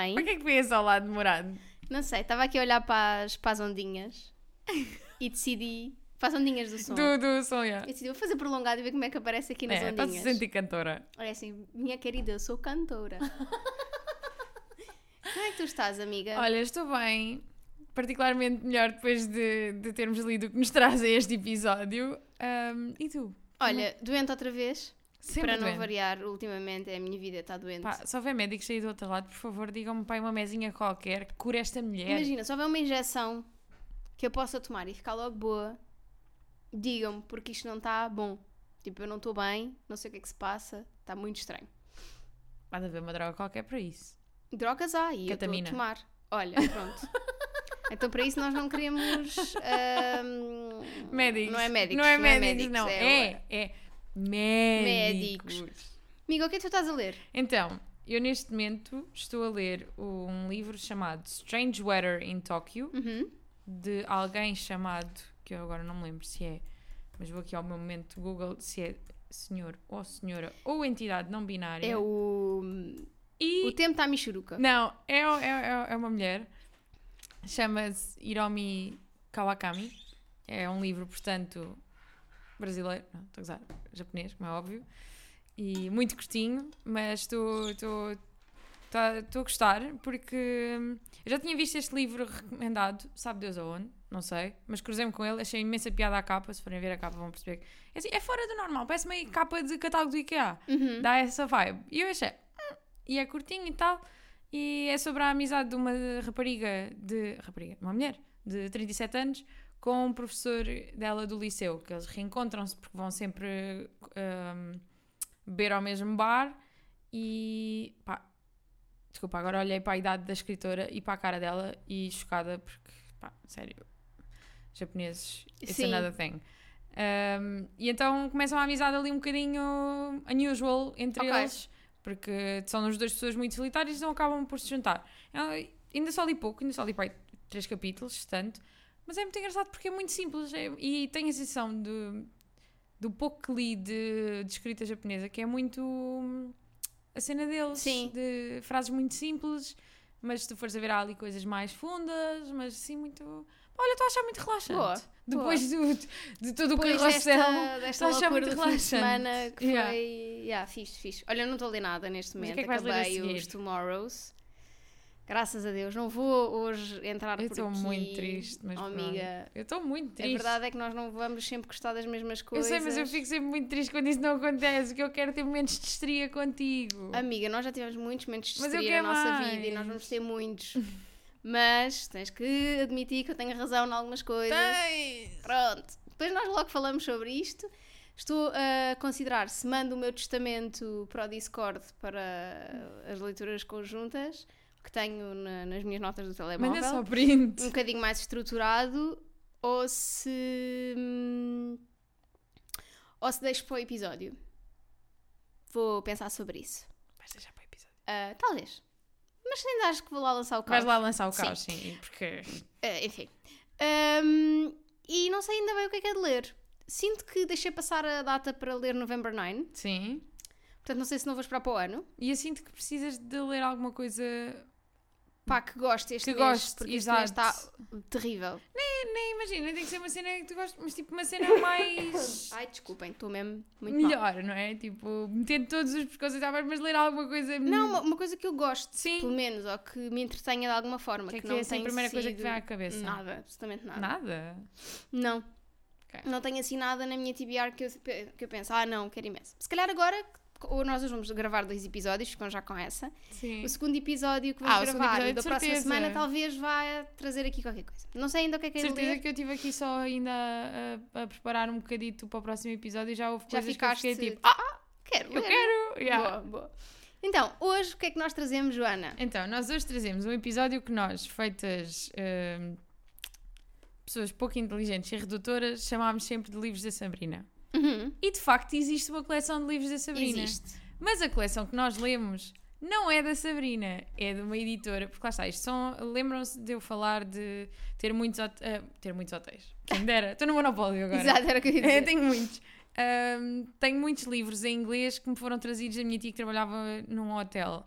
bem? Para que é que foi esse olá demorado? Não sei, estava aqui a olhar para as, para as ondinhas e decidi. Para as ondinhas do som. Do, do som, yeah. Eu decidi, vou fazer prolongado e ver como é que aparece aqui nas É, está-se a ondinhas. sentir cantora. Olha assim, minha querida, eu sou cantora. como é que tu estás, amiga? Olha, estou bem, particularmente melhor depois de, de termos lido o que nos traz a este episódio. Ahm, e tu? Olha, doente outra vez? Sempre para não doente. variar, ultimamente a minha vida está doente. Pá, se houver médicos aí do outro lado, por favor, digam-me pai uma mesinha qualquer que cure esta mulher. Imagina, se houver uma injeção que eu possa tomar e ficar logo boa, digam-me, porque isto não está bom. Tipo, eu não estou bem, não sei o que é que se passa, está muito estranho. Há de haver uma droga qualquer para isso. Drogas há e eu estou a tomar. Olha, pronto. então para isso nós não queremos. ahm, Médicos. Não é médicos. Não é médicos, não. é- É, é médicos. Médicos. Amiga, o que é que tu estás a ler? Então, eu neste momento estou a ler um livro chamado Strange Weather in Tokyo, Uhum. de alguém chamado, que eu agora não me lembro se é, mas vou aqui ao meu momento Google, se é senhor ou senhora ou entidade não binária. É o. E O tempo está a michuruca. Não, é, é, é, é uma mulher. Chama-se Hiromi Kawakami. É um livro, portanto, brasileiro. Não, estou a usar japonês, como é óbvio. E muito curtinho, mas estou estou- tá- estou a gostar porque hum, eu já tinha visto este livro recomendado, sabe Deus aonde, não sei, mas cruzei-me com ele, achei imensa piada à capa. Se forem ver a capa, vão perceber que é, assim, é fora do normal, parece meio capa de catálogo do IKEA Uhum. dá essa vibe. E eu achei, "Hum", e é curtinho e tal, e é sobre a amizade de uma rapariga, de rapariga, uma mulher de 37 anos, com um professor dela do liceu, que eles reencontram-se porque vão sempre hum, beber ao mesmo bar e pá, desculpa, agora olhei para a idade da escritora e para a cara dela e chocada porque, pá, sério, japoneses, it's Sim. another thing. Um, e então começa uma amizade ali um bocadinho unusual entre Ok. eles, porque são as duas pessoas muito solitárias e então acabam por se juntar. Eu ainda só li pouco, ainda só li para três capítulos, tanto, mas é muito engraçado porque é muito simples é- e tenho a sensação de, do pouco que li de, de escrita japonesa que é muito hum, a cena deles, Sim. de frases muito simples, mas se tu fores a ver há ali coisas mais fundas, mas assim muito. Olha, estou a achar muito relaxante. Boa, Depois do, de todo o Depois carrossel. desta, desta estou a achar muito relaxante. semana que Yeah. foi. Yeah, fixe, fixe. Olha, eu não estou a ler nada neste o momento. que é que Acabei os Tomorrows. Graças a Deus. Não vou hoje entrar Eu por estou aqui. muito triste, mas Oh, amiga, Eu estou muito a triste. verdade é que nós não vamos sempre gostar das mesmas eu coisas. sei, mas eu fico sempre muito triste quando isso não acontece, que eu quero ter momentos de estria contigo. Amiga, nós já tivemos muitos momentos de eu estria na nossa mais. vida e nós vamos ter muitos. mas tens que admitir que eu tenho razão em algumas coisas. Tens! Pronto. Depois nós logo falamos sobre isto. Estou a considerar se mando o meu testamento para o Discord para as leituras conjuntas que tenho na- nas minhas notas do telemóvel. Manda só print. Um bocadinho mais estruturado ou se. hum, ou se deixo para o episódio. Vou pensar sobre isso. Vais deixar para o episódio. Ah, talvez. Mas ainda acho que vou lá lançar o Vais caos. lá lançar o Sim. caos, sim, porque. Ah, enfim. Ahm, e não sei ainda bem o que é que é de ler. Sinto que deixei passar a data para ler November 9. Sim. Portanto, não sei se não vou esperar para o ano. E eu sinto que precisas de ler alguma coisa. Pá, que gosto este Que mês. goste, porque este exato. mês está terrível. Nem imagina, tem que ser uma cena que tu gostas, mas tipo uma cena mais. Ai, desculpem, estou mesmo muito mal. melhor, não é? Tipo, metendo todos os pescoços à mas ler alguma coisa. Não, uma, uma coisa que eu gosto, Sim. pelo menos, ou que me entretenha de alguma forma. O que é que não é assim a primeira coisa que vem à cabeça? Nada, absolutamente nada. Nada. Não. Ok. Não tenho assim nada na minha TBR que eu, que eu penso, ah não, quero imenso. Se calhar agora, ou nós hoje vamos gravar dois episódios, ficam já com essa. Sim. O segundo episódio que Ah, vamos segundo gravar da próxima semana talvez vá trazer aqui qualquer coisa. Não sei ainda o que é que é certeza ler. que eu estive aqui só ainda a, a preparar um bocadito para o próximo episódio e já houve Já coisas ficaste que eu fiquei tipo, ah, Quero eu ler. quero! Yeah. Boa, boa. Então, hoje o que é que nós trazemos, Joana? Então, nós hoje trazemos um episódio que nós, feitas hum, pessoas pouco inteligentes e redutoras, chamámos sempre de livros da Sabrina. Uhum. E de facto existe uma coleção de livros da Sabrina. Existe. Mas a coleção que nós lemos não é da Sabrina, é de uma editora. Porque lá está, isto são. Lembram-se de eu falar de ter muitos, ah, ter muitos hotéis. Quem dera, estou no Monopólio agora. Exato, era o que eu ia É, dizer. tenho muitos. Ahm, tenho muitos livros em inglês que me foram trazidos da minha tia que trabalhava num hotel.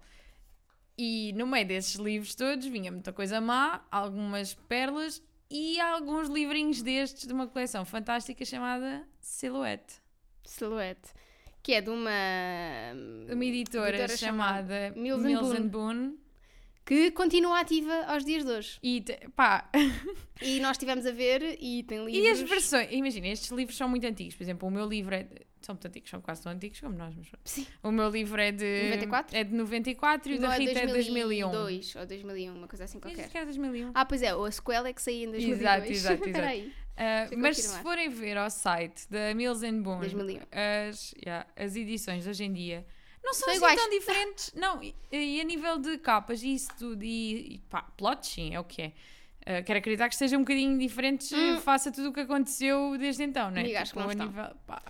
E no meio desses livros todos vinha muita coisa má, algumas pérolas e alguns livrinhos destes de uma coleção fantástica chamada Silhouette. Silhouette. Que é de uma. Uma editora, Editora chamada chamada Mills Mills Boon. and Boon. Que continua ativa aos dias de hoje. E te- pá, E nós estivemos a ver e tem livros. e as versões, imagina, estes livros são muito antigos. Por exemplo, o meu livro é. São muito antigos, são quase tão antigos como nós. Mas... Sim. O meu livro é de. 94? É de 94 e o Não da é Rita é de 2001. 2002 ou 2001, uma coisa assim qualquer. que era 2001. Ah, pois é, a sequela é que saía em 2002. Exato, exato, exato. Uh, mas se forem ver ao site da Mills and Boon 2001. as, yeah, as edições de hoje em dia não são São assim iguais. tão diferentes. Não, e, e a nível de capas e isso tudo, e, e pá, plots, sim, é o que é. Uh, quero acreditar que estejam um bocadinho diferentes Hum. uh, face a tudo o que aconteceu desde então, né? Amiga, acho que não nível, pá.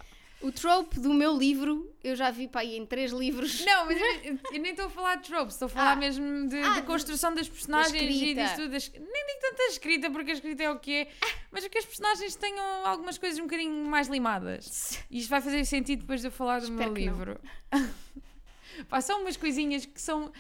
O trope do meu livro, eu já vi para aí em três livros. Não, mas eu, eu nem estou a falar de tropes, estou a falar Ah. mesmo de, Ah, de- construção das personagens e escrita. disso tudo. das- nem digo tanta escrita, porque a escrita é o que é, mas que as personagens tenham algumas coisas um bocadinho mais limadas. E isto vai fazer sentido depois de eu falar do Espero meu que não. livro. Pá, são umas coisinhas que são,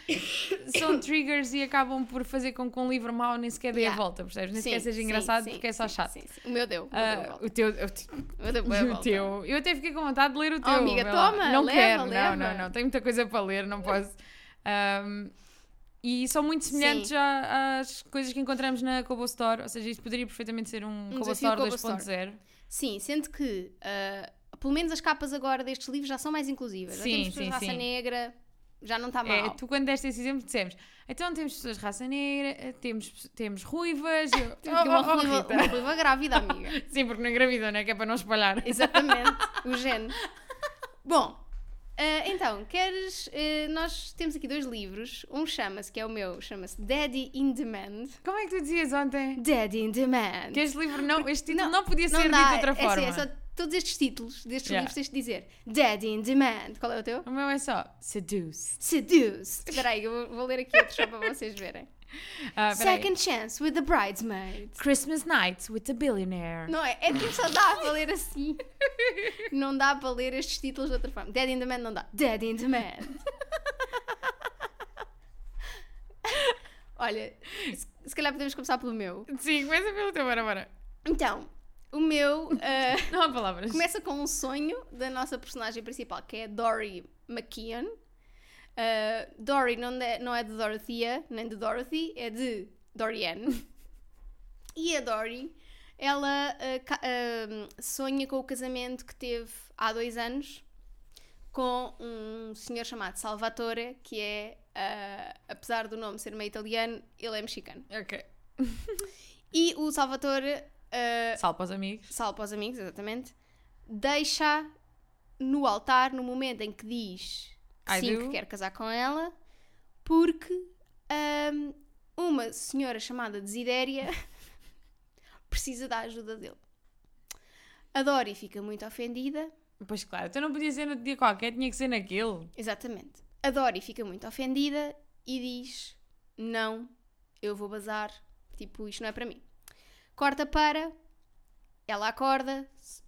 são triggers e acabam por fazer com que um livro mau nem sequer dê Yeah. a volta, percebes? Nem Sim, sequer seja sim, engraçado sim, porque é só chato. sim, sim. O meu deu. o volta. o teu, o O deu bué a o teu. Eu até fiquei com vontade de ler o teu. amiga, vê lá. toma, Não leva, quero, leva. não, não, não. Tenho muita coisa para ler, não posso. Ahm, e são muito semelhantes à- às coisas que encontramos na Kobo Store, ou seja, isto poderia perfeitamente ser um, Store Kobo Store. 2.0. Sim, sendo que ah, pelo menos as capas agora destes livros já são mais inclusivas. Já Sim, temos pessoas sim, de raça sim. negra, já não está É, mal. tu quando deste esse exemplo dissemos, então temos pessoas de raça negra, temos, temos ruivas. Eu, Temos Oh, uma, oh, oh, ruiva, Rita. uma ruiva grávida, amiga. Sim, porque não engravidam, não é? Que é para não espalhar. Exatamente, o gene. Bom, ah, então, queres. ah, nós temos aqui dois livros. Um chama-se, que é o meu, chama-se Daddy in Demand. Como é que tu dizias ontem? Daddy in Demand. Que este livro não, este título Não, não, podia Não ser dá, dito de outra é, forma. assim, é só todos estes títulos destes Yeah. livros tens de dizer Daddy in Demand. Qual é o teu? O meu é só Seduce. Seduced. Espera aí, eu vou- vou ler aqui outro só para vocês verem. Peraí. Second Chance with the Bridesmaid. Christmas Nights with a Billionaire. Não é? É que só dá para ler assim. Não dá para ler estes títulos de outra forma. Dead in the Man não dá. Dead in the Man. Olha, se, se calhar podemos começar pelo meu. Sim, começa pelo teu, bora, bora. Então, o meu ah, Não há palavras. começa com um sonho da nossa personagem principal, que é Dory McKeon. Ah, Dory não é, não é de Dorothea, nem de Dorothy, é de Dorian. E a Dory, ela ah, sonha com o casamento que teve há dois anos com um senhor chamado Salvatore, que é, apesar do nome ser meio italiano, ele é mexicano. Ok. E o Salvatore, ah, Sal para os amigos. sal para os amigos, exatamente, deixa no altar no momento em que diz que I sim, do. que quer casar com ela, porque ah, uma senhora chamada Desidéria precisa da ajuda dele. A Dory fica muito ofendida. Pois claro, então não podia ser no dia qualquer, tinha que ser naquele. Exatamente. A Dory fica muito ofendida e diz: Não, eu vou bazar. Tipo, isto não é para mim. Corta para. Ela acorda.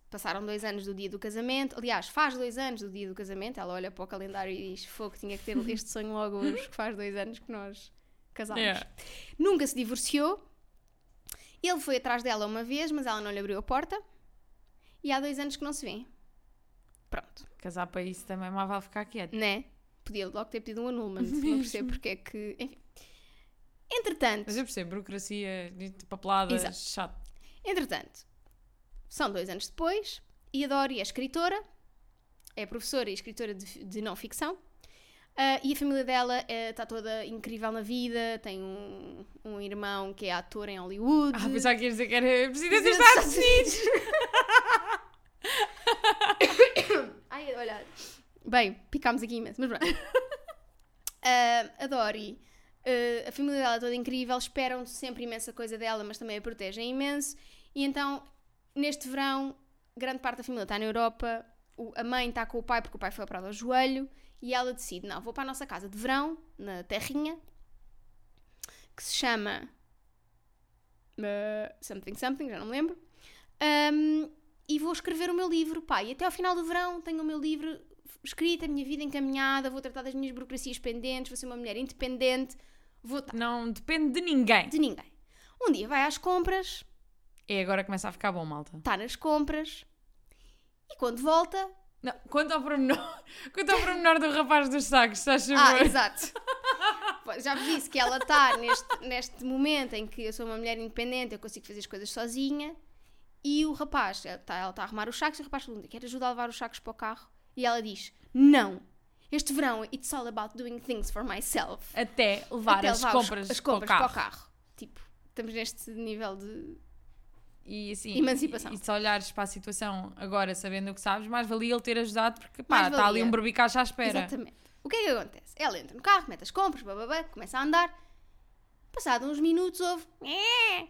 Passaram dois anos do dia do casamento. Aliás, faz dois anos do dia do casamento. Ela olha para o calendário e diz: Fogo, tinha que ter este sonho logo hoje, que faz dois anos que nós casámos. Yeah. Nunca se divorciou. Ele foi atrás dela uma vez, mas ela não lhe abriu a porta. E há dois anos que não se vêem. Pronto. Casar para isso também mal vale ficar quieto. Né? Podia logo ter pedido um annulment. Não percebo porque é que. Enfim. Entretanto, Mas eu percebo, burocracia, de papeladas, Exato. chato. entretanto, são dois anos depois e a Dori é escritora, é professora e escritora de, de não ficção. ah, e a família dela está toda incrível na vida. Tem um, um irmão que é ator em Hollywood. Ah, pensava que ias dizer que era presidente dos Estados Unidos. Ai, olha. Bem, picámos aqui imenso, mas pronto. Ah, a Dori, ah, a família dela é toda incrível, esperam sempre imensa coisa dela, mas também a protegem imenso. E então, neste verão, grande parte da família está na Europa, o- a mãe está com o pai porque o pai foi operado ao joelho, e ela decide: não, vou para a nossa casa de verão, na Terrinha, que se chama. ah, something Something, já não me lembro. Ahm, e vou escrever o meu livro, pá. E até ao final do verão tenho o meu livro escrito, a minha vida encaminhada, vou tratar das minhas burocracias pendentes, vou ser uma mulher independente, vou estar Não depende de ninguém. de ninguém. Um dia vai às compras, E agora começa a ficar bom, malta. está nas compras e quando volta. Não, quanto ao pormenor, quanto ao pormenor do rapaz dos sacos, estás a Ah, exato. Já vos disse que ela está neste, neste momento em que eu sou uma mulher independente, eu consigo fazer as coisas sozinha. E o rapaz, ela está tá a arrumar os sacos, e o rapaz pergunta: quer ajudar a levar os sacos para o carro? E ela diz: não. Este verão, it's all about doing things for myself. Até levar Até as levar compras, as compras para o para carro. o carro. Tipo, estamos neste nível de. E assim, Emancipação. E, e se olhares para a situação agora, sabendo o que sabes, mais valia ele ter ajudado, porque pá, está ali um berbicacho à espera. Exatamente. O que é que acontece? Ela entra no carro, mete as compras, bababá, começa a andar. Passado uns minutos, ouve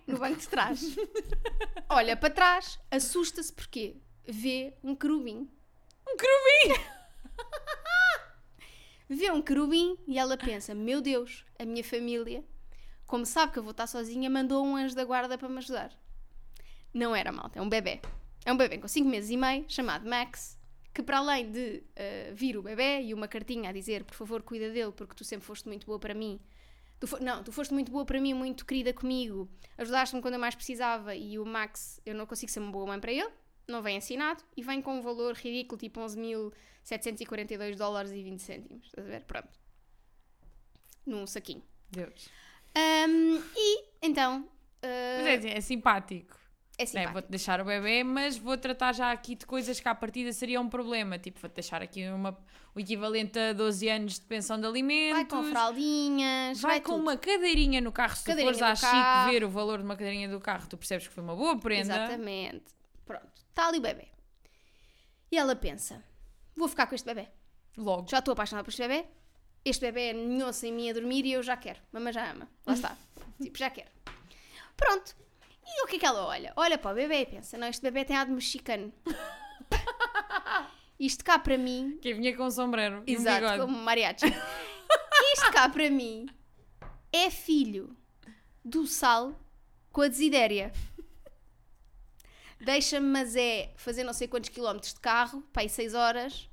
no banco de trás. Olha para trás, assusta-se porque vê um querubim. Um querubim! Vê um querubim e ela pensa: Meu Deus, a minha família, como sabe que eu vou estar sozinha, mandou um anjo da guarda para me ajudar. Não era malta, é um bebê. É um bebê com 5 meses e meio, chamado Max, que para além de eh, vir o bebê e uma cartinha a dizer: Por favor, cuida dele, porque tu sempre foste muito boa para mim. Tu não, tu foste muito boa para mim, muito querida comigo, ajudaste-me quando eu mais precisava e o Max, eu não consigo ser uma boa mãe para ele, não vem assinado e vem com um valor ridículo, tipo 11.742 dólares e 20 cêntimos. Estás a ver? Pronto. Num saquinho. Deus. Ahm, e então. ah, Mas é, assim, é simpático. é É, simpático. vou-te deixar o bebê, mas vou tratar já aqui de coisas que à partida seria um problema. Tipo, vou-te deixar aqui uma, o equivalente a 12 anos de pensão de alimentos. Vai com fraldinhas, Vai vai, com tudo. uma cadeirinha no carro. Se tu fores à Chico ver o valor de uma cadeirinha do carro, tu percebes que foi uma boa prenda. Exatamente. Pronto. Está ali o bebê. E ela pensa: vou ficar com este bebê. Logo. Já estou apaixonada por este bebê. Este bebê ninhou-se em mim a dormir e eu já quero. Mamãe já ama. Lá está. tipo, já quero. Pronto. E o que é que ela olha? Olha para o bebê e pensa: não, este bebê tem ar de mexicano. Isto cá para mim Quem vinha com um sombreiro um Exato, bigode. como mariachi. Isto cá para mim é filho do Sal com a Desidéria. Deixa-me, mas é fazer não sei quantos quilómetros de carro, para ir 6 horas,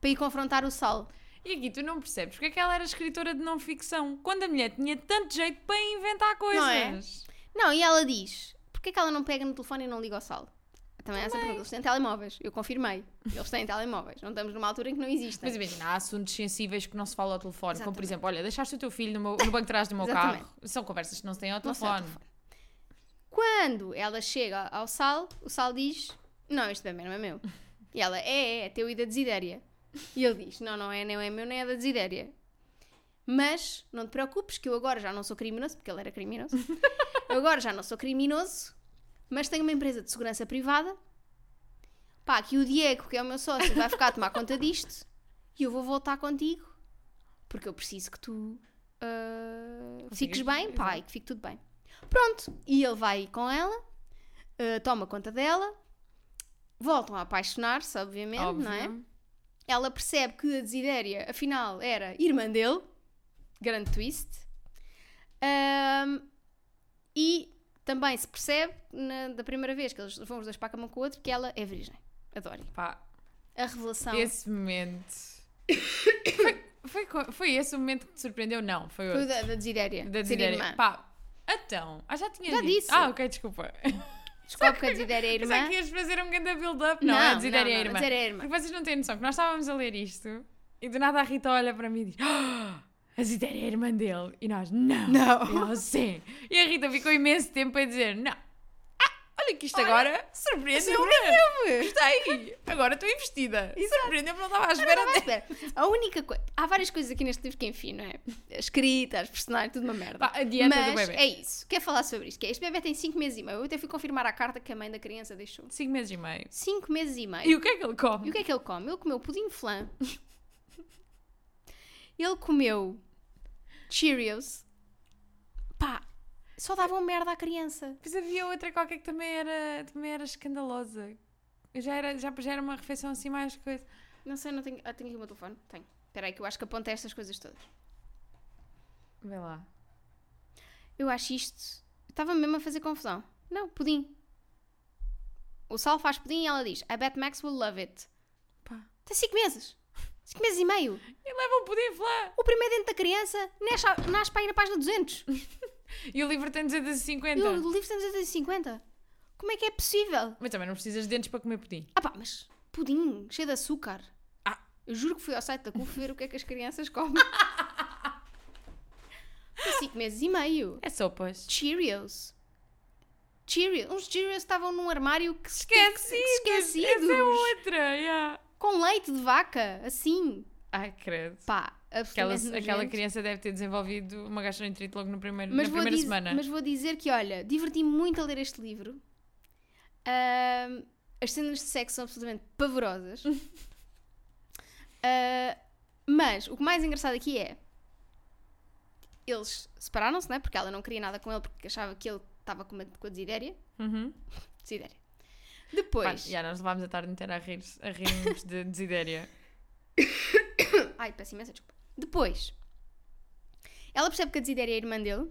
para ir confrontar o Sal. E aqui tu não percebes porque é que ela era escritora de não ficção. Quando a mulher tinha tanto jeito para inventar coisas. Não é? Não, e ela diz: porquê que ela não pega no telefone e não liga ao Sal? Também é essa pergunta. Eles têm telemóveis. Eu confirmei. Eles têm telemóveis. Não estamos numa altura em que não existem. Mas imagina, há assuntos sensíveis que não se fala ao telefone. Como, por Exatamente. exemplo, olha, deixaste o teu filho no, meu- no banco de trás do meu Exatamente. carro. São conversas que não se têm ao telefone. Quando ela chega ao Sal, o Sal diz: Não, este bebê não é meu. E ela: É, é, é teu e da Desidéria. E ele diz: Não, não é, nem é meu, nem é da Desidéria. Mas não te preocupes, que eu agora já não sou criminoso, porque ele era criminoso. eu agora já não sou criminoso, mas tenho uma empresa de segurança privada. Pá, que o Diego, que é o meu sócio, vai ficar a tomar conta disto e eu vou voltar contigo porque eu preciso que tu Consigas- fiques bem, pá, e que fique tudo bem. Pronto, e ele vai com ela, ah, toma conta dela, voltam a apaixonar-se, obviamente, Óbvio. não é? Ela percebe que a Desidéria, afinal, era irmã dele, grande twist, Ahm, e também se percebe, na- da primeira vez que eles vão os dois para a cama com o outro, que ela é virgem. Adoro. Pá, A revelação. esse momento. foi, foi, foi esse o momento que te surpreendeu? Não, foi Foi outro. da, da Desidéria. Da ser Desidéria. Pá, então. Ah, já tinha Já dito. disse. Ah, ok, desculpa. Descobre que a Desidéria é Pensava irmã. que ias fazer um grande build-up. Não, a Desidéria é não, a irmã. A é irmã. Porque vocês não têm noção que nós estávamos a ler isto e do nada a Rita olha para mim e diz: "Ah, A Zidéria é a irmã dele. E nós: Não. Não. E ela: Sim. E a Rita ficou imenso tempo a dizer: Não. Olha que isto agora surpreendeu-me. Gostei. Agora estou investida. Surpreendeu-me, não estava à Não, espera. não. A única coisa. Há várias coisas aqui neste livro que, enfim, não é? A escrita, as personagens, tudo uma merda. Pá, a dieta Mas do bebê. é isso. Quer falar sobre isto? Que é, este bebê tem 5 meses e meio. Eu até fui confirmar a carta que a mãe da criança deixou. Cinco meses e meio. 5 meses e meio. E o que é que ele E come? o que é que ele come? Ele comeu pudim flan. ele comeu Cheerios. Pá, só davam merda à criança. Depois havia outra qualquer que também era, também era escandalosa. Eu já, era, já, já era uma refeição assim mais coisa. Não sei, não tenho. Ah, tenho aqui o meu telefone? Tenho. Espera aí que eu acho que apontei estas coisas todas. Vê lá. Eu acho isto. Estava mesmo a fazer confusão. Não, pudim. O Sal faz pudim e ela diz: I bet Max will love it. Pá. Tem 5 meses. 5 meses e meio. E leva um pudim flá. O primeiro dente da criança nasce, nasce para ir na página 200. E o livro tem E 250. o livro tem 250. Como é que é possível? Mas também não precisas de dentes para comer pudim. Ah pá, mas pudim cheio de açúcar. Ah. Eu juro que fui ao site da CUF ver o que é que as crianças comem. Tem 5 meses e meio. É sopas. Cheerios. Cheerios. Uns Cheerios estavam num armário que Esquecidos. esquecidos. Essa é outra. yeah. Com leite de vaca, assim. Ai, credo. Pá, Aquela, aquela criança deve ter desenvolvido uma gastroenterite logo no primeiro, mas na primeira diz- semana. mas vou dizer que, olha, diverti-me muito a ler este livro. Ahm, as cenas de sexo são absolutamente pavorosas. Ah, mas o que mais engraçado aqui é. Eles separaram-se, não é? Porque ela não queria nada com ele porque achava que ele estava com, uma- com a desidéria. Uhum. Desidéria. Pá, Depois. já nós levámos a tarde inteira a rir a rirmos de desidéria. Ai, peço imensa desculpa. Depois, ela percebe que a Desidéria é a irmã dele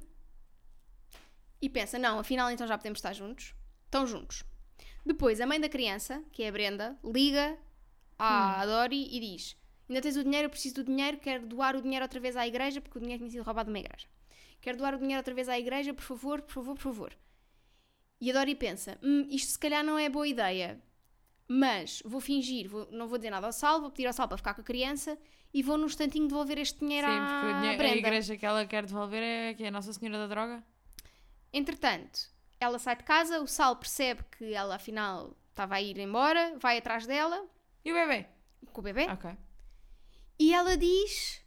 e pensa: não, afinal então já podemos estar juntos. Estão juntos. Depois, a mãe da criança, que é a Brenda, liga à Dori e diz: Ainda tens o dinheiro, eu preciso do dinheiro, quero doar o dinheiro outra vez à igreja, porque o dinheiro tinha sido roubado de uma igreja. Quero doar o dinheiro outra vez à igreja, por favor, por favor, por favor. E a Dori pensa: "Hum, isto se calhar não é boa ideia, mas vou fingir, vou- não vou dizer nada ao Sal, vou pedir ao Sal para ficar com a criança e vou num instantinho devolver este dinheiro Sim, à porque o dinheiro- a Brenda. igreja que ela quer devolver é que é a Nossa Senhora da Droga. Entretanto, ela sai de casa, o Sal percebe que ela afinal estava a ir embora, vai atrás dela E o bebê? com o bebê Ok. e ela diz: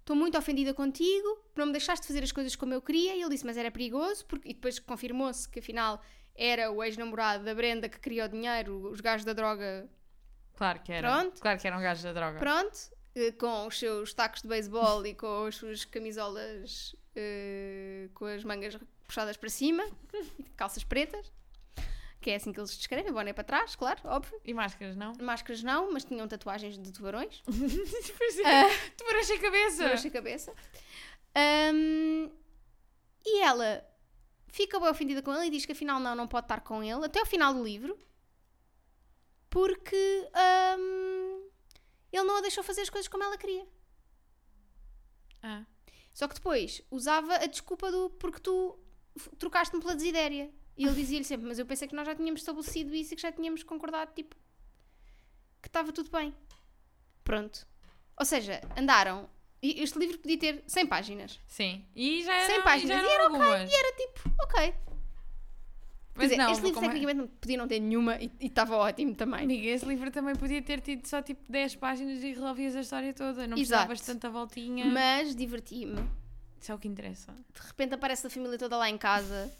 Estou muito ofendida contigo, não me deixaste fazer as coisas como eu queria. E ele disse: Mas era perigoso, porque... e depois confirmou-se que afinal era o ex-namorado da Brenda que queria o dinheiro, os gajos da droga Claro que era. Pronto. Claro que eram gajos da droga. Pronto, com os seus tacos de beisebol e com as suas camisolas eh, com as mangas puxadas para cima e calças pretas, que é assim que eles descrevem, boné para trás, claro, óbvio. E máscaras, não? Máscaras não, mas tinham tatuagens de tubarões, Pois é. Ah. Tubarões sem cabeça. tubarões na cabeça. Ahm, e ela fica bem ofendida com ele e diz que afinal não, não pode estar com ele até o final do livro porque ahm, ele não a deixou fazer as coisas como ela queria. Ah. Só que depois usava a desculpa do porque tu trocaste-me pela desidéria. E ele dizia-lhe sempre, mas eu pensei que nós já tínhamos estabelecido isso e que já tínhamos concordado, tipo, que estava tudo bem. Pronto. Ou seja, andaram. e Este livro podia ter 100 páginas. Sim. E já eram, 100 e páginas. já E era ok. E era tipo, ok. Mas dizer, não, este livro é- tecnicamente não podia não ter nenhuma e estava ótimo também. Amiga, esse livro também podia ter tido só tipo 10 páginas e resolvias a história toda. Não Exato. precisavas tanta voltinha. Mas diverti-me. Isso é o que interessa. De repente aparece a família toda lá em casa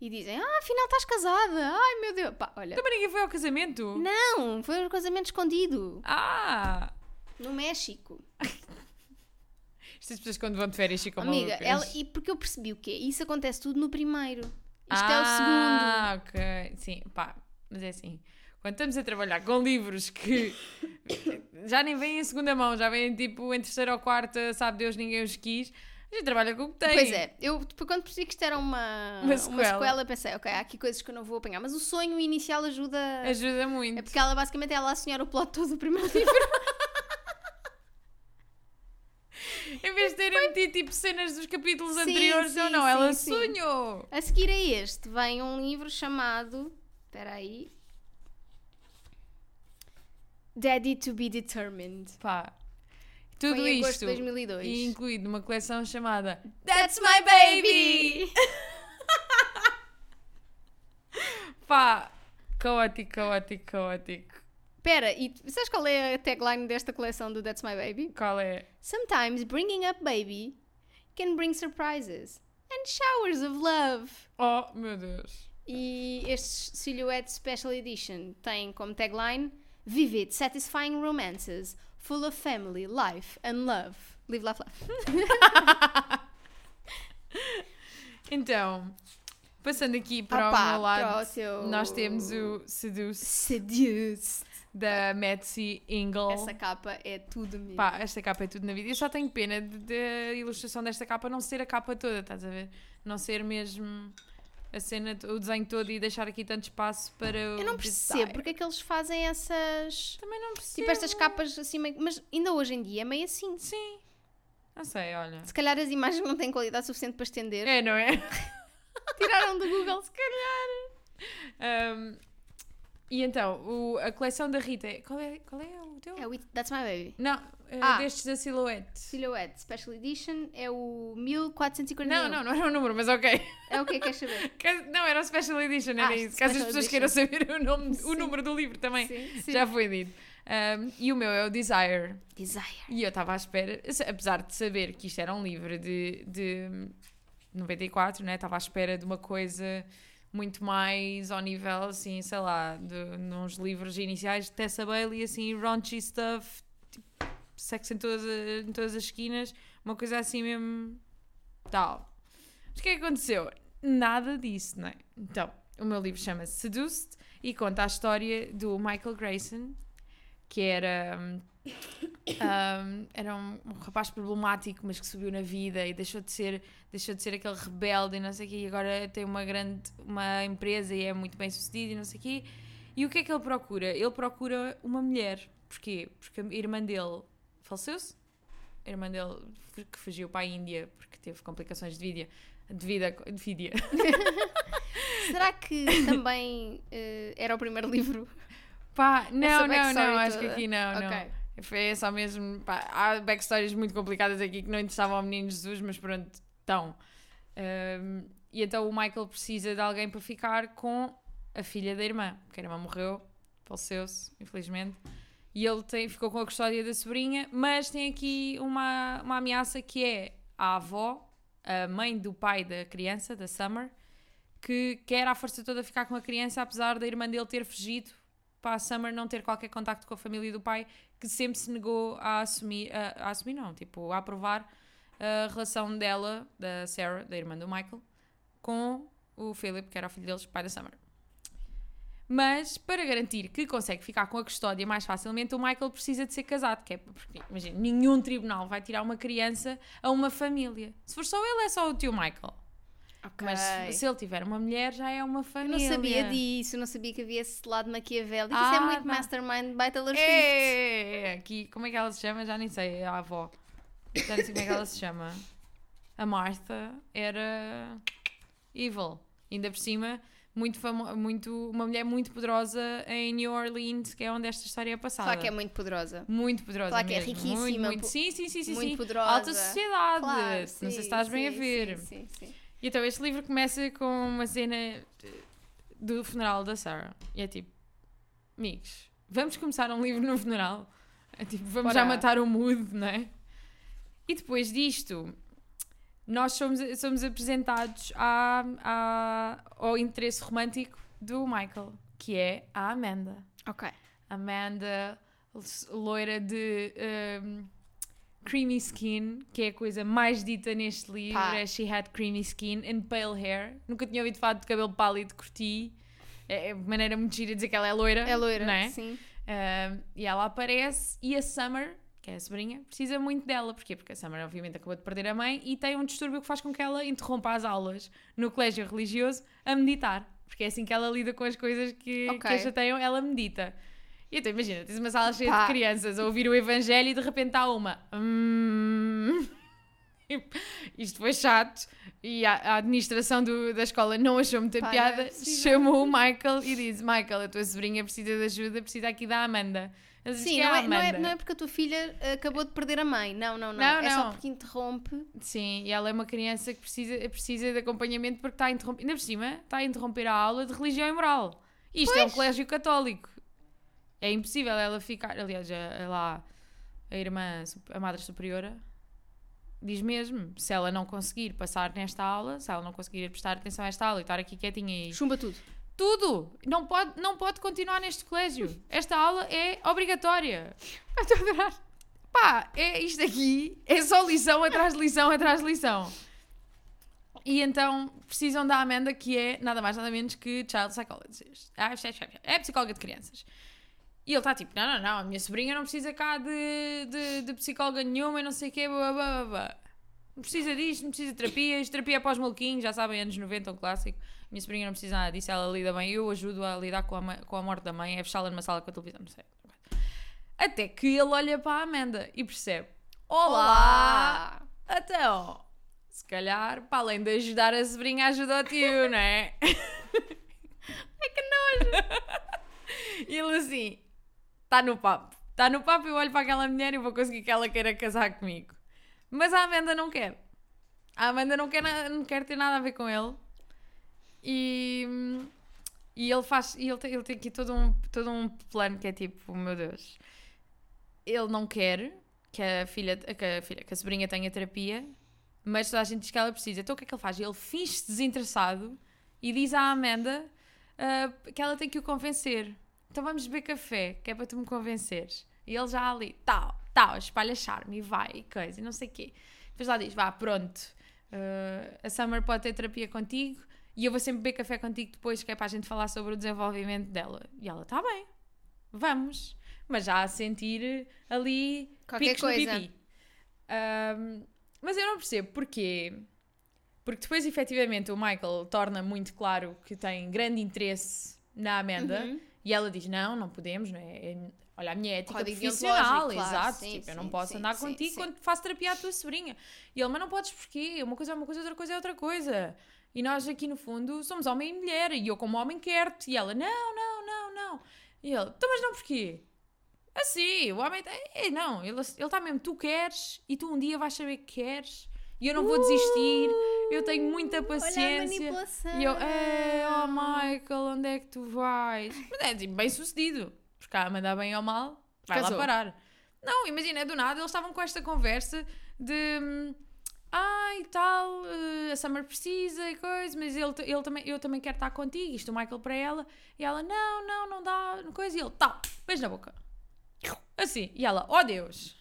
e dizem: Ah, afinal estás casada. Ai meu Deus. Pá, olha. Também ninguém foi ao casamento. Não, foi um casamento escondido. Ah! No México. Estas pessoas quando vão de férias ficam Amiga, malucas. ela, e porque eu percebi o quê? Isso acontece tudo no primeiro. Isto é o Ah, ok. Sim, pá. Mas é assim. Quando estamos a trabalhar com livros que já nem vêm em segunda mão, já vêm tipo em terceira ou quarta, sabe Deus, ninguém os quis. A gente trabalha com o que tem. segundo. Pois é, eu depois quando percebi que isto era uma, Uma sequela. pensei, ok, há aqui coisas que eu não vou apanhar. Mas o sonho inicial ajuda. Ajuda muito. É porque ela basicamente ela a sonhar o plot todo do primeiro livro. Em vez de terem metido tipo cenas dos capítulos Sim, anteriores, sim, não, sim, ela sim. sonhou. A seguir a este vem um livro chamado. Espera aí. Daddy to be Determined. Pá. Tudo Foi em isto. de 2002. E incluído numa coleção chamada That's my baby! Pá. Caótico, caótico, caótico. Espera, e sabes qual é a tagline desta coleção do That's My Baby? Qual é? Sometimes bringing up baby can bring surprises and showers of love. Oh, meu Deus. E este Silhouette Special Edition tem como tagline Vivid, satisfying romances full of family, life and love. Live, laugh, laugh. Então, passando aqui para Opa, o meu lado, o seu- nós temos o Seduce Seduced. Da Metsi Ingle. Essa capa é tudo mesmo. Pá, esta capa é tudo na vida. Eu só tenho pena de- da ilustração desta capa não ser a capa toda, estás a ver? Não ser mesmo a cena, o desenho todo e deixar aqui tanto espaço para Eu não percebo porque é que eles fazem essas. Também não percebo. Tipo estas capas assim meio. Mas ainda hoje em dia é meio assim. Sim. Não sei, olha. Se calhar as imagens não têm qualidade suficiente para estender. É, não é? Tiraram do Google. Se calhar. Um, e então, o- a coleção da Rita. Qual é, qual é o teu? É o It- That's My Baby. Não, eh, Ah. destes da Silhouette. Silhouette Special Edition é o 1441. Não, não, não era o número, mas ok. É o que é que queres saber? Não, era o Special Edition, era Ah, isso. Caso as pessoas Edition. queiram saber o, nome, o número do livro também. Sim, sim. Já foi dito. Um, e o meu é o Desire. Desire. E eu estava à espera, apesar de saber que isto era um livro de, de 94, né? Estava à espera de uma coisa muito mais ao nível, assim, sei lá, de nos livros iniciais de Tessa Bailey, assim, raunchy stuff, tipo, sexo em todas, em todas as esquinas, uma coisa assim mesmo tal. Mas o que é que aconteceu? Nada disso, não é? Então, o meu livro chama-se Seduced e conta a história do Michael Grayson, que era, hum, hum, era um, um rapaz problemático, mas que subiu na vida e deixou de ser, deixou de ser aquele rebelde e não sei o quê, e agora tem uma grande uma empresa e é muito bem sucedido e não sei o quê. E o que é que ele procura? Ele procura uma mulher. Porquê? Porque a irmã dele faleceu-se. A irmã dele que fugiu para a Índia porque teve complicações de vida. De vida, de vida. Será que também eh, era o primeiro livro? Pá, não, Essa não, não, backstory acho que aqui não, não. Ok. Foi só mesmo. Pá, há backstories muito complicadas aqui que não interessavam ao menino Jesus, mas pronto, estão. Um, e então o Michael precisa de alguém para ficar com a filha da irmã, porque a irmã morreu, faleceu-se, infelizmente. E ele tem, ficou com a custódia da sobrinha, mas tem aqui uma, uma ameaça que é a avó, a mãe do pai da criança, da Summer, que quer à força toda ficar com a criança, apesar da irmã dele ter fugido para a Summer não ter qualquer contacto com a família do pai, que sempre se negou a assumir, a, a assumir não, tipo, a aprovar a relação dela, da Sarah, da irmã do Michael, com o Philip, que era o filho deles, pai da Summer. Mas, para garantir que consegue ficar com a custódia mais facilmente, o Michael precisa de ser casado, que é porque, imagina, nenhum tribunal vai tirar uma criança a uma família. Se for só ele, é só o tio Michael. Ok. Mas se, ele tiver uma mulher, já é uma Eu família. não sabia disso, eu não sabia que havia esse lado maquiavélico. Isso Ah, é muito não. mastermind by Taylor Swift. É, é, aqui, como é que ela se chama? Já nem sei, é a avó. Já nem sei como é que ela se chama. A Martha era evil. Ainda por cima, muito famo muito, uma mulher muito poderosa em New Orleans, que é onde esta história é passada. Claro que é muito poderosa. Muito poderosa Claro que é mesmo. riquíssima, Muito, muito. Sim, sim, sim, sim. muito sim. poderosa. Alta sociedade. Claro, não sei sim, se estás bem a sim, ver. Sim, sim, sim. E então este livro começa com uma cena do funeral da Sarah. E é tipo, amigos, vamos começar um livro no funeral? É tipo, vamos já Bora. matar o mood, não é? E depois disto, nós somos, somos apresentados à, à- ao interesse romântico do Michael, que é a Amanda. Ok. Amanda, loira de um, creamy skin, que é a coisa mais dita neste livro, Pá. é She Had Creamy Skin and Pale Hair. Nunca tinha ouvido falar de cabelo pálido, curti. É é de maneira muito gira dizer que ela é loira. É loira, não é? sim. Um, e ela aparece e a Summer, que é a sobrinha, precisa muito dela. Porquê? Porque a Summer, obviamente, acabou de perder a mãe e tem um distúrbio que faz com que ela interrompa as aulas no colégio religioso a meditar. Porque é assim que ela lida com as coisas que, Ok. que a chateiam, ela medita. E então, imagina, tens uma sala cheia Pá. de crianças a ouvir o Evangelho e de repente há uma. "Hum." Isto foi chato e a, a administração do- da escola não achou muita Pá, é piada. possível. chamou o Michael e disse: Michael, a tua sobrinha precisa de ajuda, precisa aqui da Amanda. Sim, que não é, não, é, não é porque a tua filha acabou de perder a mãe. Não, não, não. Não, é só não. porque interrompe. Sim, e ela é uma criança que precisa, precisa de acompanhamento porque está a interromper, ainda por cima, está a interromper a aula de religião e moral. Isto é um Pois. colégio católico. É impossível ela ficar. Aliás, a, a lá, a irmã, a madre superiora, diz mesmo: se ela não conseguir passar nesta aula, se ela não conseguir prestar atenção a esta aula e estar aqui quietinha e. Chumba tudo. Tudo! Não pode, não pode continuar neste colégio. Esta aula é obrigatória. Eu estou a adorar. Pá, é isto aqui, é só lição atrás de lição atrás de lição. E então precisam da Amanda, que é nada mais nada menos que child psychologist. Ah, É psicóloga de crianças. E ele está tipo: não, não, não, a minha sobrinha não precisa cá de, de, de psicóloga nenhuma e não sei o quê, blá, blá, blá, não precisa disto, não precisa de terapia, isto terapia é para os maluquinhos, já sabem, anos 90, um clássico. Minha sobrinha não precisa nada disso, ela lida bem, eu ajudo a lidar com a, com a morte da mãe, é fechá-la numa sala com a televisão, não sei. Até que ele olha para a Amanda e percebe: Olá! Então, se calhar, para além de ajudar a sobrinha, ajuda o tio, não é? é que nojo! e ele assim, está no papo. Está no papo, eu olho para aquela mulher e vou conseguir que ela queira casar comigo. Mas a Amanda não quer. A Amanda não quer, não quer ter nada a ver com ele. E, e ele faz. E ele tem, ele tem aqui todo um, todo um plano que é tipo, meu Deus. Ele não quer que a filha, que a, filha, que a sobrinha tenha terapia, mas toda a gente diz que ela precisa. Então o que é que ele faz? Ele finge-se desinteressado e diz à Amanda ah, que ela tem que o convencer. Então vamos beber café, que é para tu me convenceres. E ele já ali, tal, tal, espalha charme e vai, e coisa, e não sei o quê. Depois lá diz, vá, pronto, ah, a Summer pode ter terapia contigo e eu vou sempre beber café contigo depois, que é para a gente falar sobre o desenvolvimento dela. E ela, tá bem, vamos. Mas já a sentir ali Qualquer coisa. Ahm, mas eu não percebo porquê. Porque depois, efetivamente, o Michael torna muito claro que tem grande interesse na Amanda Uhum. E ela diz: Não, não podemos, não é? É- Olha, a minha ética Código profissional, claro, exato. sim, tipo, eu não sim, posso sim, andar sim, contigo sim. quando faço terapia à tua sobrinha. E ele, mas não podes porquê? Uma coisa é uma coisa, outra coisa é outra coisa. E nós aqui no fundo somos homem e mulher, e eu, como homem, quero-te. E ela, não, não, não, não. E ele, então, mas não porquê? Assim, o homem. É, não, ele está mesmo, tu queres e tu um dia vais saber que queres. E eu não vou desistir, eu tenho muita Olha a paciência. E eu, é, oh Michael, onde é que tu vais? Mas é tipo, bem sucedido. Porque a mandar bem ou mal, vai Casou. lá parar. Não, imagina, do nada eles estavam com esta conversa de ah e tal, eh, a Summer precisa e coisa, mas ele, ele também, eu também quero estar contigo. Isto o Michael para ela. E ela, não, não, não dá, coisa. E ele, tal, beijo na boca. Assim. E ela, oh Deus.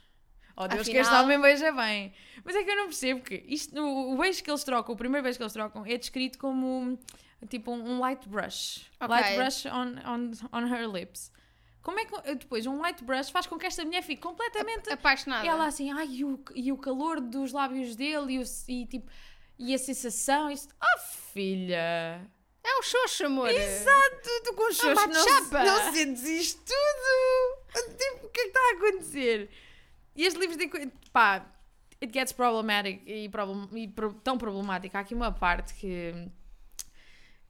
Oh Deus, que este Afinal- homem beija bem. Mas é que eu não percebo que isto, o beijo que eles trocam, o primeiro beijo que eles trocam, é descrito como tipo um, light brush. Ok. Light brush on, on, on her lips. Como é que depois um light brush faz com que esta mulher fique completamente Apaixonada. ela assim, ai, e o, e o calor dos lábios dele e, o, e tipo, e a sensação, isso, oh filha, É um xoxo, amor. exato, tu com os Não seus bate não, chapa. não sentes isto tudo, tipo, o que é que está a acontecer? E este livro de, pá, it gets problematic e, problem, e pro- tão problemático, há aqui uma parte que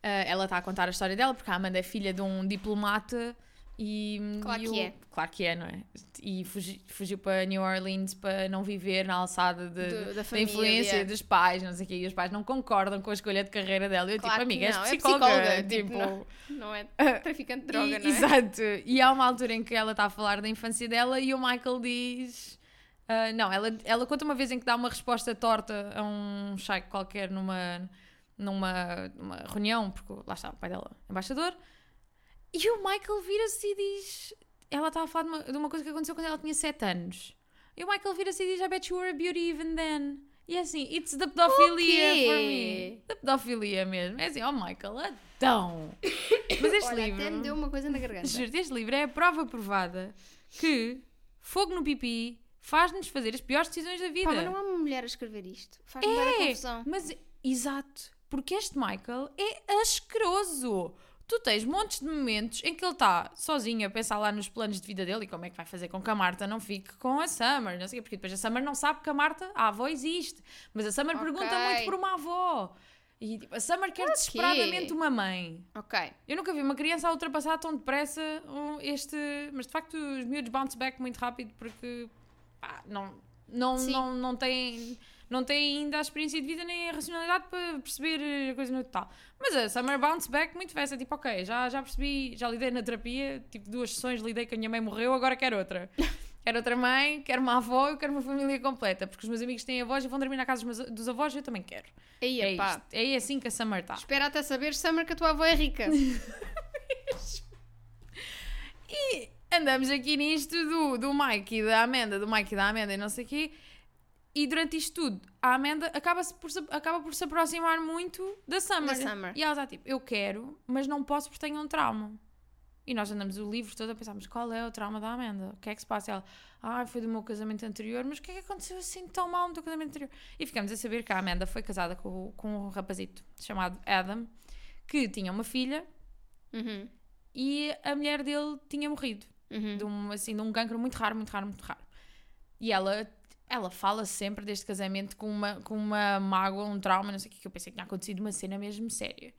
ah, ela está a contar a história dela, porque a Amanda é filha de um diplomata e... Claro e que o- é. Claro que é, não é? E fugi- fugiu para New Orleans para não viver na alçada de, Do- da da influência dos pais, não sei o quê, e os pais não concordam com a escolha de carreira dela. Eu, Claro tipo, amiga, és não, é psicóloga. psicóloga, tipo, tipo, não. Não é traficante de e- droga, não é? Exato. E há uma altura em que ela está a falar da infância dela e o Michael diz. Ah, não, ela, ela conta uma vez em que dá uma resposta torta a um cheque qualquer numa, numa, numa reunião, porque lá está o pai dela, embaixador, e o Michael vira-se e diz. Ela está a falar de uma, de uma coisa que aconteceu quando ela tinha 7 anos. E o Michael vira-se e diz: I bet you were a beauty even then. E é assim, it's the pedofilia for me. Da pedofilia mesmo. É assim, oh Michael, então. Mas este Olha, livro. até me deu uma coisa na garganta. Juro, este livro é a prova provada que fogo no pipi faz-nos fazer as piores decisões da vida. Pá, mas não há uma mulher a escrever isto. Faz-me é. confusão. mas exato, porque este Michael é asqueroso. Tu tens montes de momentos em que ele está sozinho a pensar lá nos planos de vida dele e como é que vai fazer com que a Marta não fique com a Summer, não sei o quê, porque depois a Summer não sabe que a Marta, a avó existe, mas a Summer Ok. pergunta muito por uma avó. E tipo, a Summer quer desesperadamente uma mãe. Ok. Eu nunca vi uma criança a ultrapassar tão depressa este. Mas de facto os miúdos bounce back muito rápido porque pá, não, não, Sim. não, não, têm, não têm ainda a experiência de vida nem a racionalidade para perceber a coisa no total. Mas a Summer bounce back muito festa, tipo, ok, já, já percebi, já lidei na terapia, tipo duas sessões, lidei que a minha mãe morreu, agora quero outra. Quero outra mãe, quero uma avó, eu quero uma família completa, porque os meus amigos têm avós e vão dormir na casa dos, avós, eu também quero. Aí, É, pá. isto, é assim que a Summer está. Espera até saber, Summer, que a tua avó é rica. E andamos aqui nisto do, do Mike e da Amanda, do Mike e da Amanda e não sei o quê. E durante isto tudo, a Amanda acaba, -se por, se- acaba por se aproximar muito da Summer. Da Summer. E ela está tipo, eu quero, mas não posso porque tenho um trauma. E nós andamos o livro todo a pensar, mas qual é o trauma da Amanda? O que é que se passa? E ela, ah, foi do meu casamento anterior, mas o que é que aconteceu assim tão mal no teu casamento anterior? E ficamos a saber que a Amanda foi casada com, com um rapazito chamado Adam, que tinha uma filha Uhum. e a mulher dele tinha morrido Uhum. de um, assim, de um cancro muito raro, muito raro, muito raro. E ela, ela fala sempre deste casamento com uma, com uma mágoa, um trauma, não sei o que, que eu pensei que tinha acontecido uma cena mesmo séria.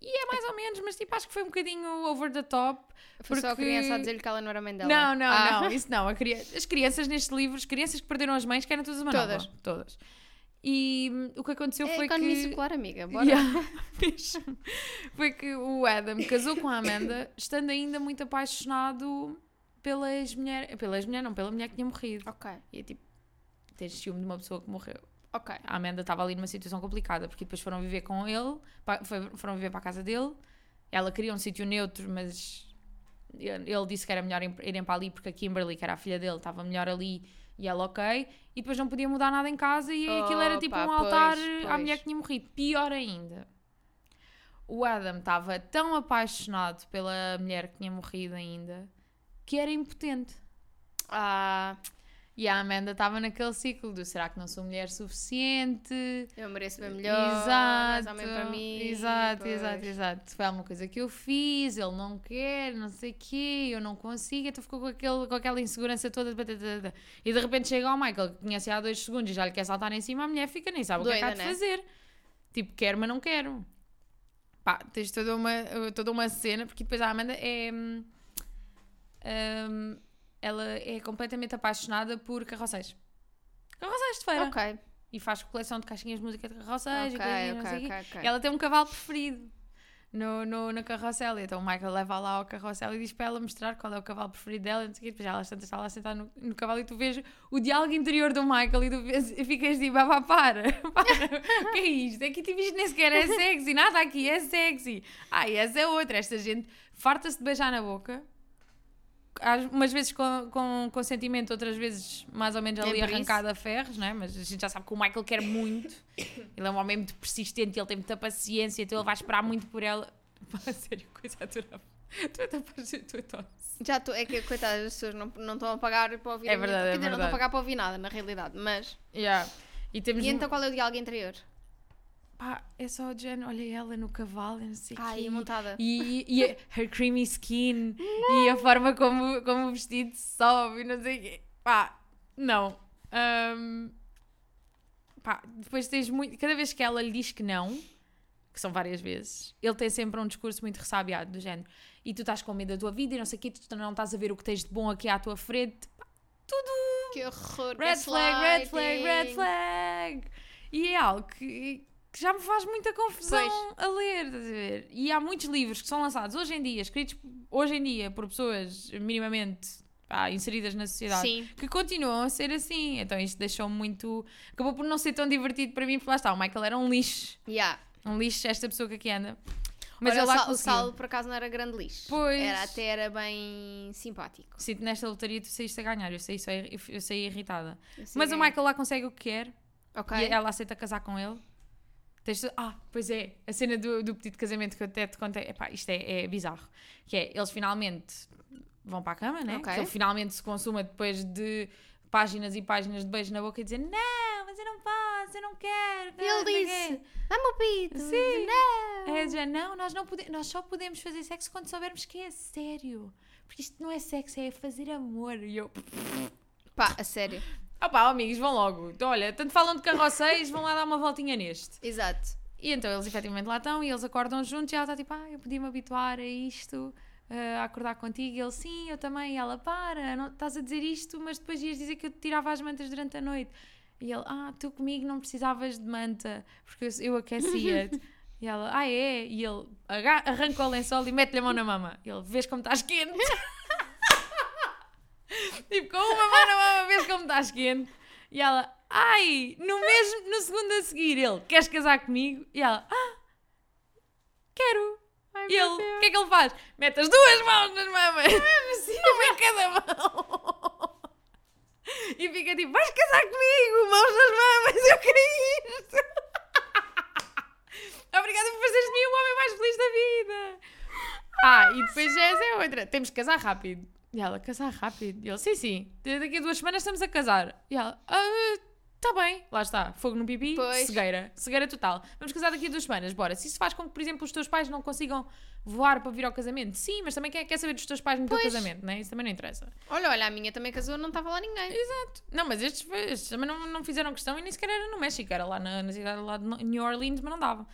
E é mais ou menos, mas tipo, acho que foi um bocadinho over the top. Foi só a porque- criança a dizer-lhe que ela não era mãe dela. Não, não, Ah. não, isso não. A cria- As crianças neste livro, as crianças que perderam as mães, querem todas uma Todas. nova. Todas. E hum, o que aconteceu É foi economia que... circular, amiga. Bora. Yeah. Foi que o Adam casou com a Amanda, estando ainda muito apaixonado pela ex-mulher. Pela ex-mulher, não, pela mulher que tinha morrido. Ok, E é tipo, tens ciúme de uma pessoa que morreu. ok. A Amanda estava ali numa situação complicada, porque depois foram viver com ele, foram viver para a casa dele. Ela queria um sítio neutro, mas ele disse que era melhor irem para ali, porque a Kimberly, que era a filha dele, estava melhor ali e ela ok. E depois não podia mudar nada em casa e aquilo era tipo Opa, um altar pois, à pois. mulher que tinha morrido. Pior ainda. O Adam estava tão apaixonado pela mulher que tinha morrido ainda que era impotente. Ah, E a Amanda estava naquele ciclo do será que não sou mulher suficiente? eu mereço bem melhor. Exato, para mim. exato, pois. exato, exato. Foi alguma coisa que eu fiz, ele não quer, não sei o quê, eu não consigo, então ficou com, aquele, com aquela insegurança toda. E de repente chega ao Michael, que conhece há dois segundos e já lhe quer saltar em cima, a mulher fica, nem sabe o que é que há de Doida, né? fazer. Tipo, quero, mas não quero. Pá, tens toda uma, toda uma cena, porque depois a Amanda é. hum, hum, ela é completamente apaixonada por carroceiros. Carroceiros de feira. Ok, E faz coleção de caixinhas de música de carroceiros e ok, coisinhas, não ok, sei o quê. ok, ok. E ela tem um cavalo preferido no, no, na carrossel. Então o Michael leva lá ao carrossel e diz para ela mostrar qual é o cavalo preferido dela. e. Depois ela está, lá sentada no, no cavalo e tu vês o diálogo interior do Michael e tu vês, e ficas tipo, ah, para, para, o que é isto? É que tipo, isto nem sequer é sexy, nada aqui é sexy. Ah, e essa é outra. Esta gente farta-se de beijar na boca. Umas vezes com, com consentimento, outras vezes mais ou menos É ali isso. arrancada a ferros, né? mas a gente já sabe que o Michael quer muito. Ele é um homem muito persistente, ele tem muita paciência, então ele vai esperar muito por ela. Pá, sério, coisa adorável. Tu é capaz de tosse. Já estou, é que coitadas, as pessoas não, não estão a pagar para ouvir É verdade, é Quer dizer, não estão a verdade. pagar para ouvir nada, na realidade, mas... Yeah. E temos E um- então qual é o diálogo interior? Pá, é só o Jen, olha ela no cavalo, e não sei o Ai, quê. montada. E, e a her creamy skin e a forma como, como o vestido sobe e não sei o quê. Pá, não. Ahm, pá, depois tens muito. Cada vez que ela lhe diz que não, que são várias vezes, ele tem sempre um discurso muito ressabiado do género. E tu estás com medo da tua vida e não sei o quê, tu não estás a ver o que tens de bom aqui à tua frente. Pá, tudo Que horror, red flag, red flag, red flag. E é algo que, que já me faz muita confusão a ler, estás a ver? E há muitos livros que são lançados hoje em dia, escritos hoje em dia por pessoas minimamente pá, inseridas na sociedade, Sim. que continuam a ser assim. Então isto deixou muito. Acabou por não ser tão divertido para mim, porque lá está, o Michael era um lixo. Yeah. Um lixo, esta pessoa que aqui anda. Mas lá o, Sal, o conseguiu. Sal, por acaso, não era grande lixo. Pois. Era, até era bem simpático. Sinto nesta lotaria tu saíste a ganhar, eu saí, só, eu saí irritada. Eu Mas o. Michael lá consegue o que quer. Ok. E ela aceita casar com ele. Tens tu- Ah, pois é, a cena do, do pedido de casamento que eu até te contei, epá, isto é, é bizarro. Que é, eles finalmente vão para a cama, né? Ok. Que ele finalmente se consuma depois de páginas e páginas de beijo na boca e dizer não, mas eu não posso, eu não quero. E ele disse: quê." Dá-me o pito. Sim. Não. É dizer, não, nós, não pode, nós só podemos fazer sexo quando soubermos que é sério. Porque isto não é sexo, é fazer amor. E eu, Pá, a sério. Opá, amigos, vão logo. Então, olha, tanto falam de carroceiros, vão lá dar uma voltinha neste. Exato. E então eles efetivamente lá estão e eles acordam juntos e ela está tipo, ah, eu podia me habituar a isto, eh, a acordar contigo. E ele, sim, eu também. E ela, para, não, estás a dizer isto, mas depois ias dizer que eu te tirava as mantas durante a noite. E ele, ah, tu comigo não precisavas de manta, porque eu, eu aquecia-te. e ela, ah, é? E ele arranca o lençol e mete-lhe a mão na mama. E ele, vês como estás quente? tipo, com uma mão na mama, vês como estás quente? E ela, ai, no mesmo, no segundo a seguir, ele, queres casar comigo? E ela, ah, quero. Ai, E ele, o que é que ele faz? Mete as duas mãos nas mamas. Uma em cada mão. E fica tipo, vais casar comigo, mãos nas mamas, eu queria isto. Obrigada por fazeres de mim o homem mais feliz da vida. Ah, e depois essa é outra. Temos que casar rápido. E ela, casar rápido? E ele, sim, sim. Daqui a duas semanas estamos a casar. E ela, ah, tá bem. Lá está. Fogo no pipi, Pois. cegueira. Cegueira total. Vamos casar daqui a duas semanas, bora. Se isso faz com que, por exemplo, os teus pais não consigam voar para vir ao casamento, sim, mas também quem é que quer saber dos teus pais no teu Pois. casamento, né? Isso também não interessa. Olha, olha, a minha também casou, não estava lá ninguém. Não, mas estes, estes também não, não fizeram questão e nem sequer era no México, era lá na, na cidade lá de New Orleans, mas não dava.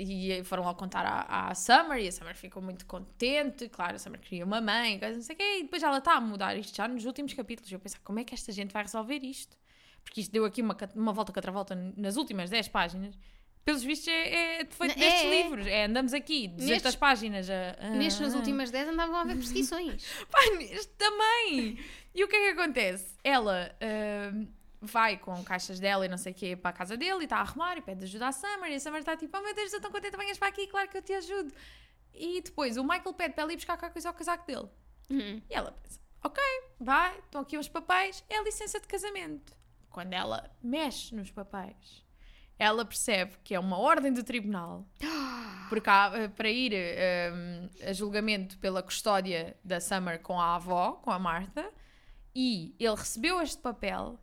E foram lá contar à, à Summer e a Summer ficou muito contente. Claro, a Summer queria uma mãe, coisa não sei o quê. E depois ela está a mudar isto já nos últimos capítulos. Eu pensava, como é que esta gente vai resolver isto? Porque isto deu aqui uma, uma volta contra volta nas últimas 10 páginas. Pelos vistos, é, é feito É, destes é. livros. É, andamos aqui, 200 Nestes- páginas. A, a- Nestes, nas a- últimas 10, andavam a haver perseguições. Pá, neste também! E o que é que acontece? Ela ahm, vai com caixas dela e não sei o quê para a casa dele e está a arrumar e pede ajuda à Summer e a Summer está tipo, oh meu Deus, estou tão contente, venhas para aqui, claro que eu te ajudo. E depois o Michael pede para ela ir buscar qualquer coisa ao casaco dele. Uhum. E ela pensa, ok, vai, estão aqui uns papéis, é a licença de casamento. Quando ela mexe nos papéis, ela percebe que é uma ordem do tribunal porque há, eh, para ir eh, a julgamento pela custódia da Summer com a avó, com a Martha, e ele recebeu este papel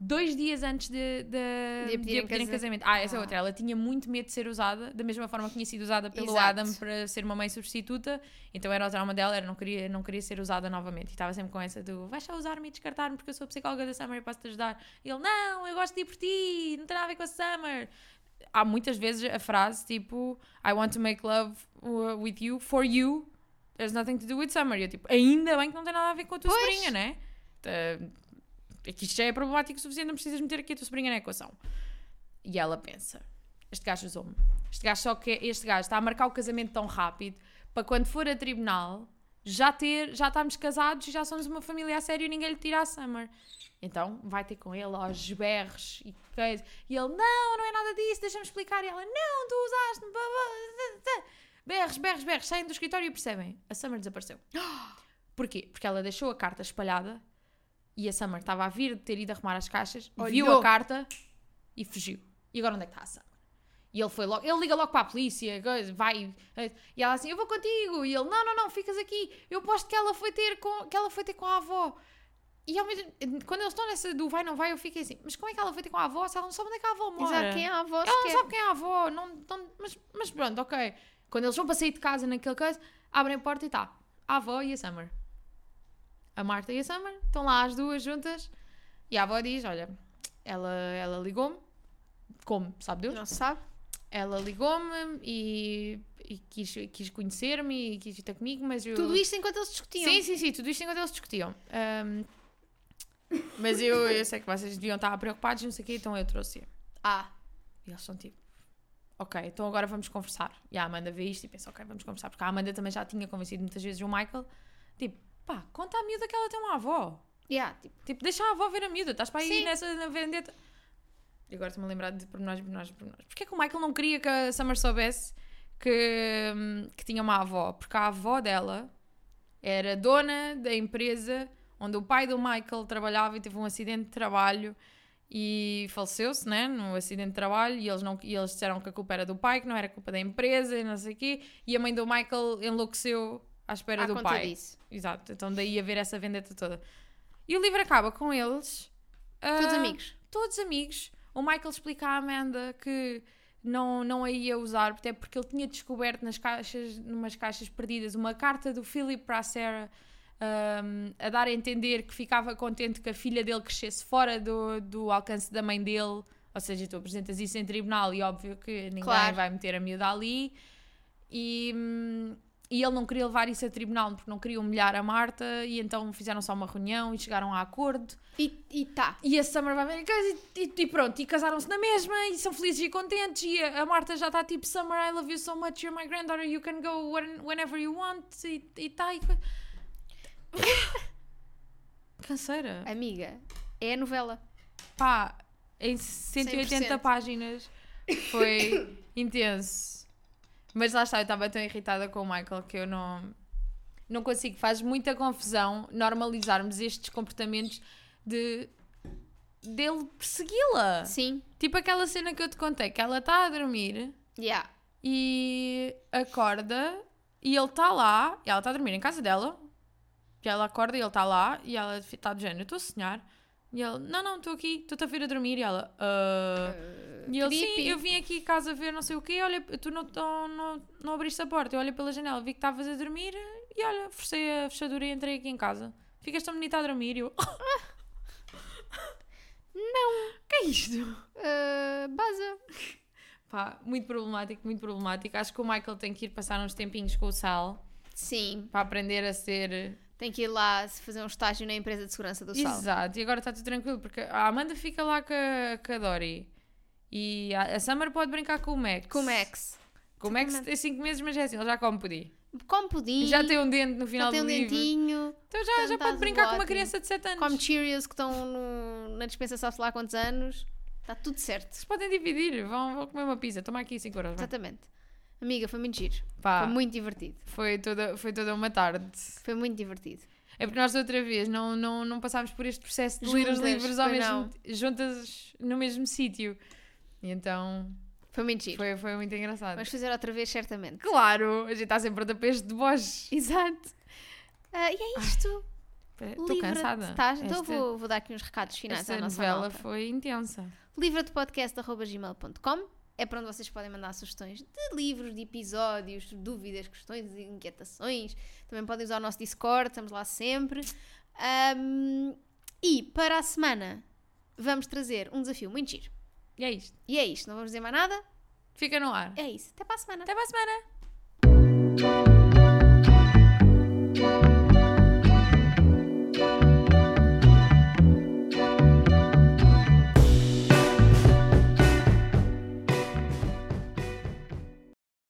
dois dias antes de, de, De a de pedirem a pedirem casa- casamento. Ah, essa é Ah. outra. Ela tinha muito medo de ser usada, da mesma forma que tinha sido usada pelo Exato. Adam para ser uma mãe substituta. Então era o trauma dela, era não queria, não queria ser usada novamente. E estava sempre com essa do vais só usar-me e descartar-me porque eu sou a psicóloga da Summer e posso-te ajudar. E ele, não, eu gosto de ir por ti, não tem nada a ver com a Summer. Há muitas vezes a frase tipo I want to make love with you for you. There's nothing to do with Summer. E eu tipo, ainda bem que não tem nada a ver com a tua Pois. sobrinha, né? Uh, é já é problemático o suficiente, não precisas meter aqui a tua sobrinha na equação. E ela pensa: este gajo usou-me. Este gajo só que este gajo está a marcar o casamento tão rápido para quando for a tribunal já ter, já estamos casados e já somos uma família a sério e ninguém lhe tira a Summer. Então vai ter com ele aos berros e coisa. E ele, não, não é nada disso, deixa-me explicar. E ela, não, tu usaste-me. blá, blá, blá, blá." Berros, berros, berros, saem do escritório e percebem: a Summer desapareceu. Porquê? Porque ela deixou a carta espalhada e a Summer estava a vir de ter ido arrumar as caixas, viu Olhou. a carta e fugiu. E agora onde é que está a Summer? E ele foi logo, ele liga logo para a polícia, vai, e ela assim, eu vou contigo, e ele, não, não, não, ficas aqui, eu aposto que ela foi ter com, que ela foi ter com a avó. E ao mesmo, quando eles estão nessa do vai, não vai, eu fiquei assim, mas como é que ela foi ter com a avó se ela não sabe onde é que a avó mora? Exato, quem é a avó Ela não sabe quem é a avó, não, não- mas, mas pronto, ok. Quando eles vão para sair de casa naquele caso, abrem a porta e está a avó e a Summer. A Marta e a Summer estão lá as duas juntas e a avó diz: Olha, ela, ela ligou-me, como, sabe Deus? Não se sabe? Ela ligou-me e, e quis, quis conhecer-me e quis estar comigo, mas eu. Tudo isto enquanto eles discutiam. Sim, sim, sim, tudo isto enquanto eles discutiam. Ahm, mas eu, eu sei que vocês deviam estar preocupados, não sei o quê, então eu trouxe. Ah, E eles são tipo, ok, então agora vamos conversar. E a Amanda vê isto e pensa, ok, vamos conversar. Porque a Amanda também já tinha convencido muitas vezes o Michael, tipo, pá, conta à miúda que ela tem uma avó. yeah, tipo, Tipo, deixa a avó ver a miúda, estás para aí Sim. nessa na vendetta. E agora estou-me a lembrar de pormenores, pormenores, pormenores. Porquê que o Michael não queria que a Summer soubesse que, hum, que tinha uma avó? Porque a avó dela era dona da empresa onde o pai do Michael trabalhava e teve um acidente de trabalho e faleceu-se, né, no acidente de trabalho e eles, não, e eles disseram que a culpa era do pai, que não era culpa da empresa e não sei o quê, e a mãe do Michael enlouqueceu à espera à do conta pai. disso. Exato, então daí haver essa vendetta toda. E o livro acaba com eles. Todos ah, amigos. Todos amigos. O Michael explica à Amanda que não, não a ia usar, até porque ele tinha descoberto nas caixas, numas caixas perdidas, uma carta do Philip para a Sarah ahm, a dar a entender que ficava contente que a filha dele crescesse fora do, do alcance da mãe dele. Ou seja, tu apresentas isso em tribunal e óbvio que ninguém Claro. vai meter a miúda ali. E, hum, e ele não queria levar isso a tribunal porque não queria humilhar a Marta e então fizeram só uma reunião e chegaram a acordo. E, e tá. E a Summer vai ver e, e- e pronto, e casaram-se na mesma e são felizes e contentes. E a, a Marta já está tipo: Summer, I love you so much, you're my granddaughter, you can go when- whenever you want. E. E, coi- Canseira. Amiga, é a novela. Pá, em 180 100%. páginas foi intenso. Mas lá está, eu estava tão irritada com o Michael que eu não, não consigo. Faz muita confusão normalizarmos estes comportamentos de dele persegui-la. Sim. Tipo aquela cena que eu te contei, que ela está a dormir Yeah. e acorda E ele está lá, e ela está a dormir em casa dela. E ela acorda e ele está lá, e ela está do género, eu estou a sonhar. E ele, não, não, estou aqui, estou-te a vir a dormir. E ela, "Ah." E ele, sim, eu vim aqui casa ver não sei o quê, olha, tu não, não, não, não abriste a porta, eu olhei pela janela, vi que estavas a dormir e olha, forcei a fechadura e entrei aqui em casa. Ficas tão bonita a dormir e eu... não! que é isto? Uh, baza. Pá, muito problemático, muito problemático. Acho que o Michael tem que ir passar uns tempinhos com o Sal Sim, para aprender a ser... tem que ir lá fazer um estágio na empresa de segurança do sal. Exato, e agora está tudo tranquilo, porque a Amanda fica lá com a, com a Dory. E a, a Summer pode brincar com o Max. Com o Max. Com o Max tem 5 meses, mas é assim, ele já come pudim. Come pudim. Já tem um dente no já final tem do um livro. dentinho. Então já, já pode brincar com uma criança de 7 anos. Come Cheerios que estão no- na dispensa sabe-se lá há quantos anos. Está tudo certo. Vocês podem dividir, vão, vão comer uma pizza, toma aqui 5 euros. vai. Exatamente. Amiga, foi muito giro. Pá, Foi muito divertido. foi toda, foi toda uma tarde. Foi muito divertido. É porque nós outra vez não, não, não passámos por este processo de ler os Juntas, livros ao mesmo, juntas no mesmo sítio. E então Foi muito giro. foi, foi muito engraçado. Vamos fazer outra vez, certamente. Claro, a gente está sempre pronta para este deboche. Exato. Ah, e é isto. Estou cansada. Estás? Então vou, vou dar aqui uns recados finais Esta à nossa novela malta. foi intensa. livradepodcast.gmail.com é para onde vocês podem mandar sugestões de livros, de episódios, dúvidas, questões, inquietações. Também podem usar o nosso Discord, estamos lá sempre. Ahm, e para a semana vamos trazer um desafio muito giro. E é isto. E é isto, não vamos dizer mais nada? Fica no ar. É isso. Até para a semana. Até para a semana.